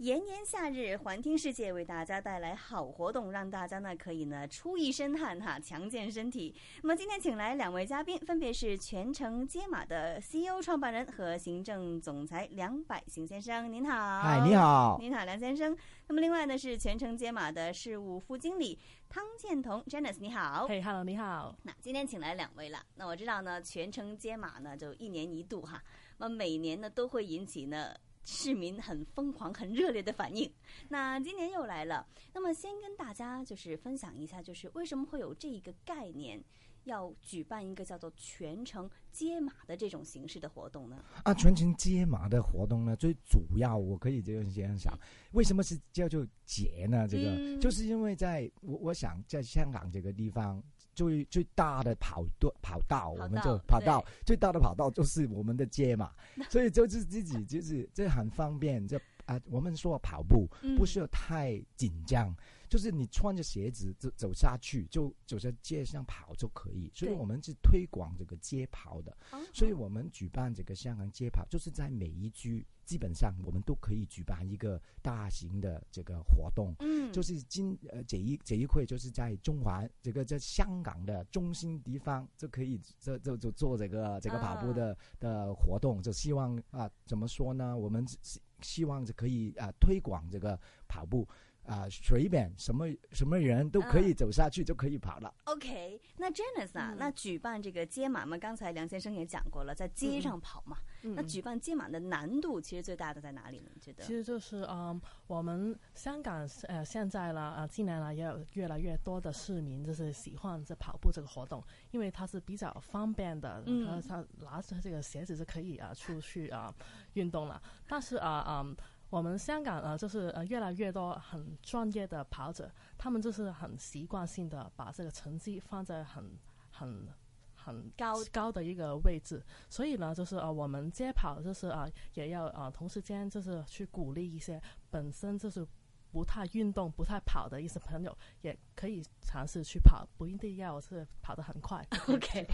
炎炎夏日，环听世界为大家带来好活动，让大家呢可以呢出一身汗哈，强健身体。那么今天请来两位嘉宾，分别是全程接马的 CEO 创办人和行政总裁梁百行先生，您好。嗨，你好。您好，梁先生。那么另外呢是全程接马的事务副经理汤建彤，Janice，你好。嘿，Hello，你好。那今天请来两位了。那我知道呢，全程接马呢就一年一度哈，那么每年呢都会引起呢。市民很疯狂、很热烈的反应。那今年又来了，那么先跟大家就是分享一下，就是为什么会有这一个概念，要举办一个叫做全程接马的这种形式的活动呢？啊，全程接马的活动呢，最主要我可以这样这样想，为什么是叫做节呢？这个就是因为在我我想在香港这个地方。最最大的跑道跑道，我们就跑道最大的跑道就是我们的街嘛，所以就是自己就是这很方便，这啊我们说跑步不需要太紧张，就是你穿着鞋子走走下去就走在街上跑就可以，所以我们是推广这个街跑的，所以我们举办这个香港街跑，就是在每一区。基本上我们都可以举办一个大型的这个活动，嗯，就是今呃这一这一块就是在中环这个在香港的中心地方就可以这就就做这个这个跑步的的活动，就希望啊怎么说呢？我们希希望就可以啊推广这个跑步。啊，随便什么什么人都可以走下去，就可以跑了。OK，那 Janice 啊，那举办这个街马嘛，刚才梁先生也讲过了，在街上跑嘛。那举办街马的难度其实最大的在哪里呢？你觉得？其实就是嗯，我们香港呃现在呢啊，近年来也有越来越多的市民就是喜欢这跑步这个活动，因为它是比较方便的，他他拿着这个鞋子就可以啊出去啊运动了。但是啊啊。我们香港呃，就是呃越来越多很专业的跑者，他们就是很习惯性的把这个成绩放在很很很高高的一个位置，所以呢，就是呃我们街跑就是啊也要啊同时间就是去鼓励一些本身就是不太运动、不太跑的一些朋友，也可以尝试去跑，不一定要是跑得很快。OK。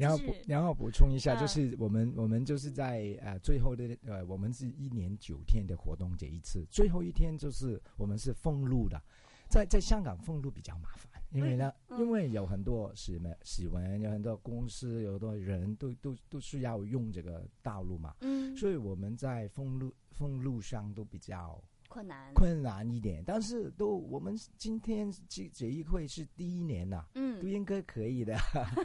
然后补，然后补充一下，就是我们我们就是在呃最后的呃，我们是一年九天的活动这一次，最后一天就是我们是封路的，在在香港封路比较麻烦，因为呢，因为有很多市门、市民，有很多公司，有很多人都都都需要用这个道路嘛，嗯，所以我们在封路封路上都比较。困难困难一点，但是都我们今天这这一会是第一年呐，嗯，都应该可以的。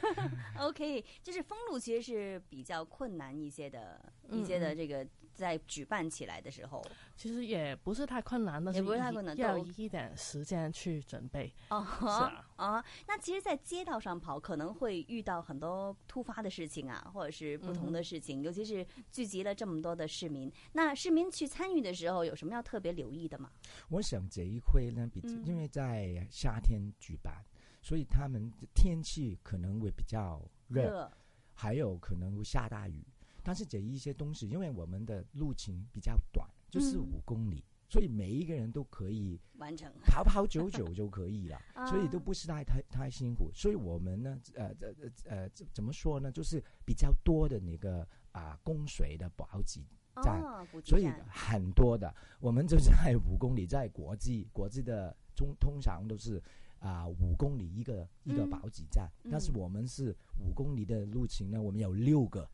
OK，就是封路其实是比较困难一些的，一些的这个在举办起来的时候，其实也不是太困难的，也不是太困难，要一点时间去准备。哦，是啊，啊，那其实，在街道上跑可能会遇到很多突发的事情啊，或者是不同的事情，尤其是聚集了这么多的市民，那市民去参与的时候有什么要特别？留意的吗？我想这一回呢，比因为在夏天举办，所以他们的天气可能会比较热，还有可能会下大雨。但是这一些东西，因为我们的路程比较短，就是五公里，所以每一个人都可以完成跑跑九九就可以了，所以都不是太太太辛苦。所以我们呢，呃呃呃，怎么说呢？就是比较多的那个啊，供水的补给。站，所以很多的，我们就是在五公里，在国际国际的中通常都是啊五公里一个一个补给站，但是我们是五公里的路程呢，我们有六个，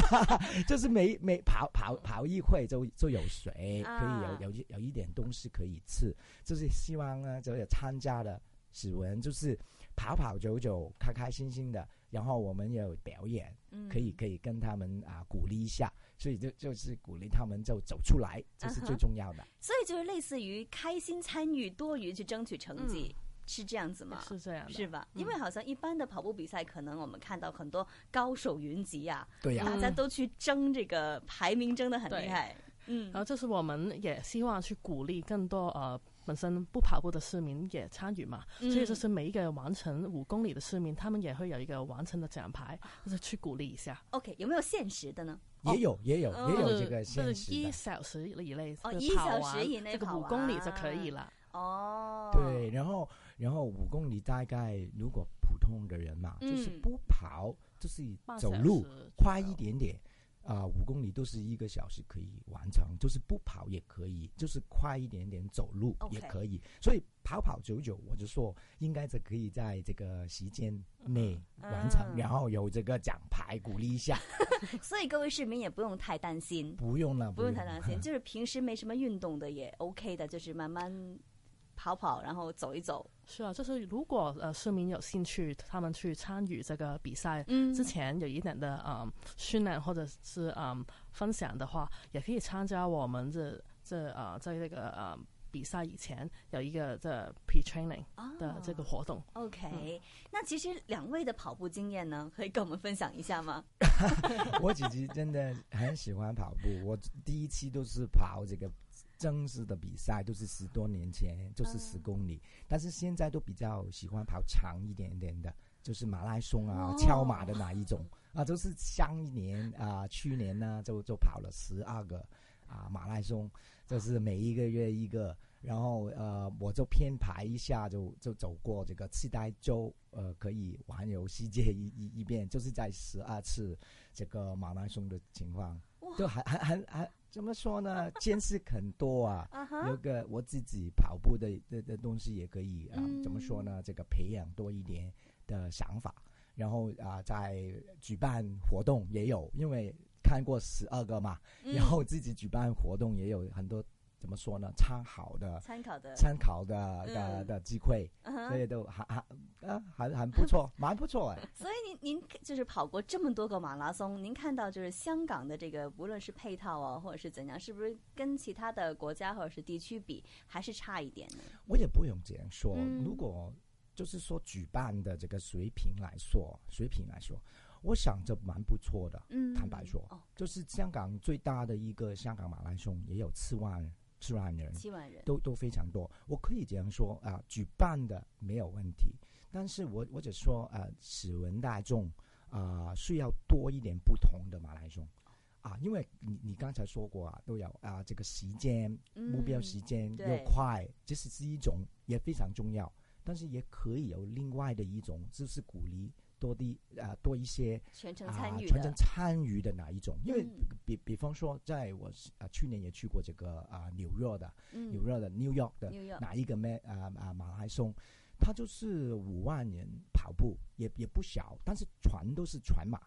就是每每跑跑跑一会就就有水，可以有有有一点东西可以吃，就是希望呢，就有参加的指纹就是跑跑走走，开开心心的。然后我们有表演，可以可以跟他们啊鼓励一下，所以就就是鼓励他们就走出来，这是最重要的。所以就是类似于开心参与多于去争取成绩，是这样子吗？是这样，是吧？因为好像一般的跑步比赛，可能我们看到很多高手云集啊，对呀，大家都去争这个排名，争的很厉害。嗯，然后这是我们也希望去鼓励更多呃。本身不跑步的市民也参与嘛，所以就是每一个完成五公里的市民，他们也会有一个完成的奖牌，就是去鼓励一下。OK，有没有限时的呢？也有，也有，也有这个限时一小时以内哦，一小时以内这个五公里就可以了。哦，对，然后然后五公里大概如果普通的人嘛，就是不跑，就是走路快一点点。啊，五公里都是一个小时可以完成，就是不跑也可以，就是快一点点走路也可以。所以跑跑走走，我就说应该是可以在这个时间内完成，然后有这个奖牌鼓励一下。所以各位市民也不用太担心，不用了，不用太担心，就是平时没什么运动的也 OK 的，就是慢慢。跑跑，然后走一走。是啊，就是如果呃市民有兴趣，他们去参与这个比赛，嗯，之前有一点的呃训练或者是嗯分享的话，也可以参加我们这这呃在这个呃比赛以前有一个这 pre training 的这个活动。OK，那其实两位的跑步经验呢，可以跟我们分享一下吗？我姐姐真的很喜欢跑步，我第一期都是跑这个。正式的比赛都是十多年前，就是十公里，但是现在都比较喜欢跑长一点点的，就是马拉松啊、超马的哪一种。啊，都是上一年啊，去年呢就就跑了十二个啊马拉松，就是每一个月一个，然后呃我就编排一下就就走过这个期待周，呃可以环游世界一一一遍，就是在十二次这个马拉松的情况，就还还还还。怎么说呢？见识很多啊，有个我自己跑步的的的东西也可以啊。怎么说呢？这个培养多一点的想法，然后啊，在举办活动也有，因为看过十二个嘛，然后自己举办活动也有很多。怎么说呢？参考的、参考的、参考的的的机会，所以都还还啊，还还不错，蛮不错哎。所以您您就是跑过这么多个马拉松，您看到就是香港的这个，无论是配套啊，或者是怎样，是不是跟其他的国家或者是地区比，还是差一点呢？我也不用这样说。如果就是说举办的这个水平来说，水平来说，我想这蛮不错的。嗯，坦白说，就是香港最大的一个香港马拉松也有四万。七万人，七万人都都非常多。我可以这样说啊，举办的没有问题，但是我我只说啊，史文大众啊，需要多一点不同的马拉松啊，因为你你刚才说过啊，都有啊，这个时间目标时间又快，这是是一种也非常重要，但是也可以有另外的一种，就是鼓励。多的啊，多一些全程参与全程参与的哪一种？因为比比方说，在我啊去年也去过这个啊纽约的纽约的 New York 的哪一个咩啊啊马拉松，它就是五万人跑步，也也不小，但是全都是全马，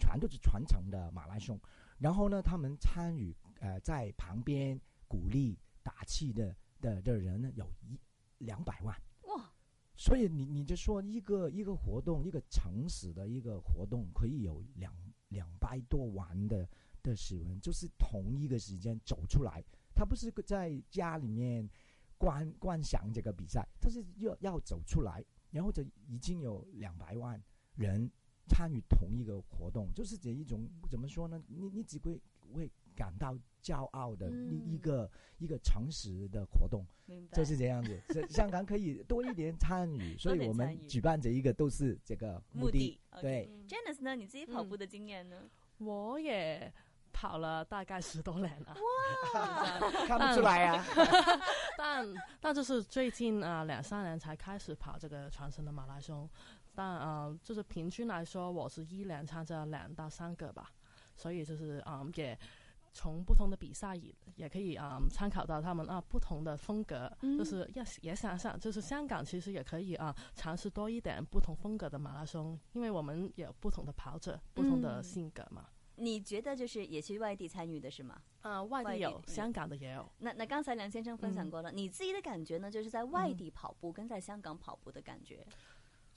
全都是全程的马拉松。然后呢，他们参与呃在旁边鼓励打气的的的人呢，有一两百万。所以你你就说一个一个活动，一个城市的一个活动，可以有两两百多万的的市民，就是同一个时间走出来，他不是在家里面观观想这个比赛，他是要要走出来，然后就已经有两百万人参与同一个活动，就是这一种怎么说呢？你你只会会。感到骄傲的一一个一个诚实的活动，就是这样子。香港可以多一点参与，所以我们举办这一个都是这个目的。对，Janice 呢？你自己跑步的经验呢？我也跑了大概十多年了，哇，看不出来呀。但 但就是最近啊两三年才开始跑这个传承的马拉松，但啊就是平均来说，我是一年参加两到三个吧，所以就是啊也。从不同的比赛也也可以啊参考到他们啊不同的风格，就是要也想想，就是香港其实也可以啊尝试多一点不同风格的马拉松，因为我们有不同的跑者，不同的性格嘛。你觉得就是也去外地参与的是吗？啊，外地有，香港的也有。那那刚才梁先生分享过了，你自己的感觉呢？就是在外地跑步跟在香港跑步的感觉。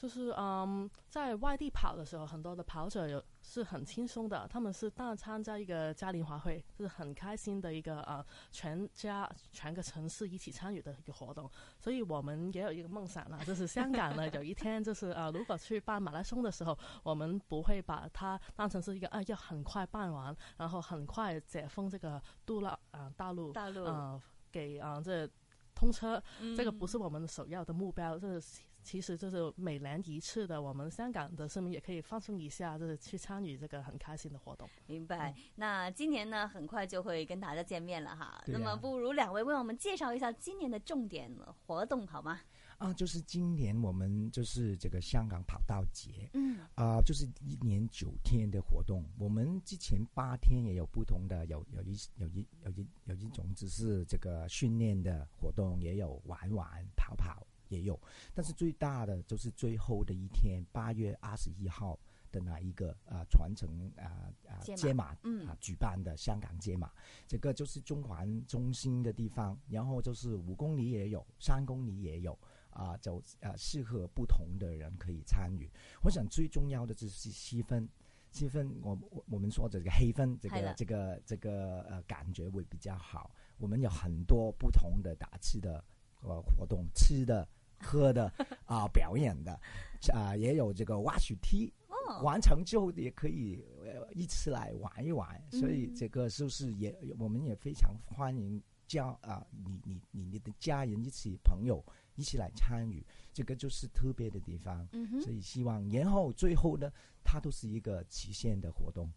就是嗯，在外地跑的时候，很多的跑者有是很轻松的，他们是大参加一个嘉年华会，是很开心的一个呃，全家全个城市一起参与的一个活动。所以我们也有一个梦想了，就是香港呢有一天就是呃，如果去办马拉松的时候，我们不会把它当成是一个啊要很快办完，然后很快解封这个杜拉啊大陆大陆啊给啊这通车，这个不是我们首要的目标，这是。其实就是每年一次的，我们香港的市民也可以放松一下，就是去参与这个很开心的活动。明白。那今年呢，很快就会跟大家见面了哈。啊那么不如两位为我们介绍一下今年的重点活动好吗？啊，就是今年我们就是这个香港跑道节，嗯啊、就是一年九天的活动。我们之前八天也有不同的，有有一有一有一有一种只是这个训练的活动，也有玩玩跑跑也有。但是最大的就是最后的一天，八月二十一号的那一个啊传承啊啊街马嗯啊举办的香港街马，这个就是中环中心的地方，然后就是五公里也有，三公里也有。啊，就啊适合不同的人可以参与。我想最重要的就是气氛，气氛我我我们说的这个黑氛，这个这个这个呃感觉会比较好。我们有很多不同的打气的呃活动，吃的、喝的啊、表演的 啊、也有这个挖雪梯。哦，完成之后也可以呃一起来玩一玩，所以嗯这个就是也我们也非常欢迎家啊、你你你你的家人一起朋友一起来参与，这个就是特别的地方。嗯所以希望然后最后呢，它都是一个极限的活动。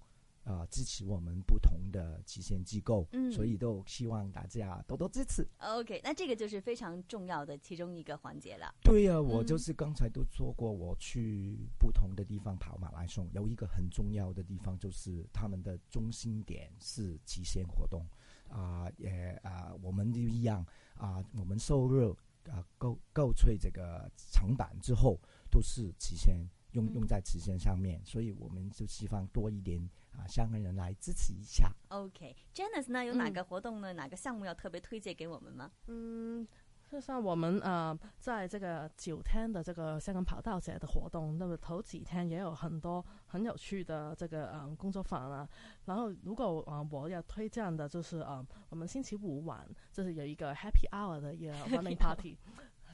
啊、支持我们不同的极限机构，嗯所以都希望大家多多支持。，OK，那这个就是非常重要的其中一个环节了。对呀、我嗯就是刚才都说过，我去不同的地方跑马拉松，有一个很重要的地方就是他们的中心点是极限活动啊、也啊、我们就一样啊、我们收入啊购购取这个成板之后都是极限用嗯用在慈善上面，所以我们就希望多一点啊、香港人来支持一下。OK，Janice、呢有哪嗯个活动呢？哪个项目要特别推荐给我们吗？嗯，就像我们呃，在这个九天的这个香港跑道节的活动，那么头几天也有很多很有趣的这个嗯工作坊啊。然后如果啊、呃我要推荐的就是啊、呃我们星期五晚就是有一个 Happy Hour 的一个 running party。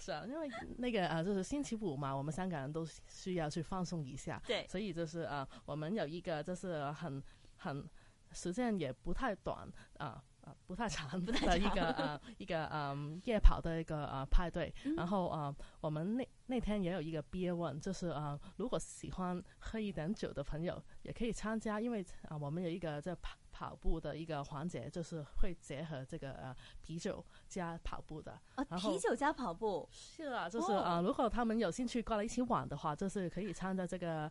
是啊，因为那个啊，就是星期五嘛，我们香港人都需要去放松一下，对，所以就是啊，我们有一个就是很很时间也不太短啊啊不太 长不太的一个呃一个嗯夜跑的一个呃派对，嗯。然后啊、我们那那天也有一个 beer one，就是啊、如果喜欢喝一点酒的朋友也可以参加，因为啊、我们有一个这跑跑步的一个环节，就是会结合这个呃啤酒加跑步的。啊，啤酒加跑步，是啊，就是哦。啊、如果他们有兴趣过来一起玩的话，就是可以参加这个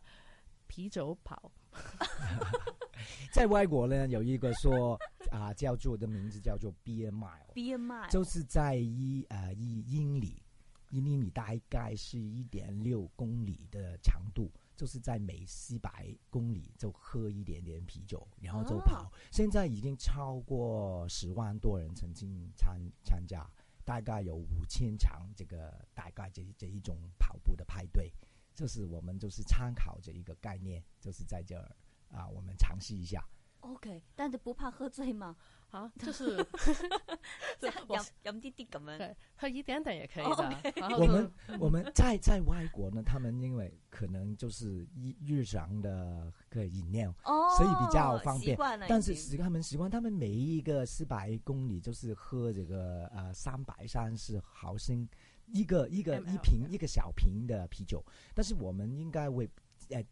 啤酒跑。在外国呢，有一个说啊、叫做的名字叫做 Beer Mile。BMI 就是在一呃一英里，一英里大概是一点六公里的长度，就是在每四百公里就喝一点点啤酒，然后就跑。现在已经超过十万多人曾经参参加，大概有五千场这个大概这这一种跑步的派对，就是我们就是参考这一个概念，就是在这儿啊，我们尝试一下。OK，但是不怕喝醉吗？啊，就是 即是我係飲飲啲啲咁样。喝一点点也可以哦的。然后就我们我们在在外国呢，他们因为可能就是一日常的个饮料，哦，所以比较方便但是习他们习惯，他们每一个四百公里就是喝这个呃三百三十毫升一个一个一瓶一个小瓶的啤酒，但是我们应该为呃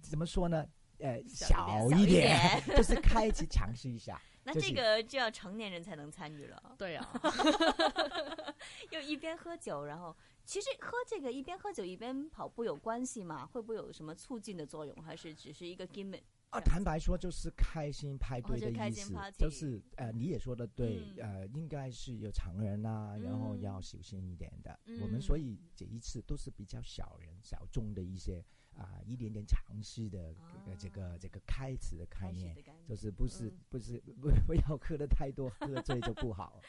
怎么说呢？呃，小一一点，就 是开始尝试一下。那这个就要成年人才能参与了，对啊，又一边喝酒，然后其实喝这个一边喝酒一边跑步有关系吗？会不会有什么促进的作用，还是只是一个 gimmick？啊，坦白说，就是开心派对的意思就是呃，你也说的对，嗯呃，应该是有常人啊，然后嗯要小心一点的。嗯我们所以这一次都是比较小人小众的一些啊、一点点尝试的、呃这个这个开始的概念，开始的概念就是不是、嗯不是不 不要喝的太多，喝醉就不好。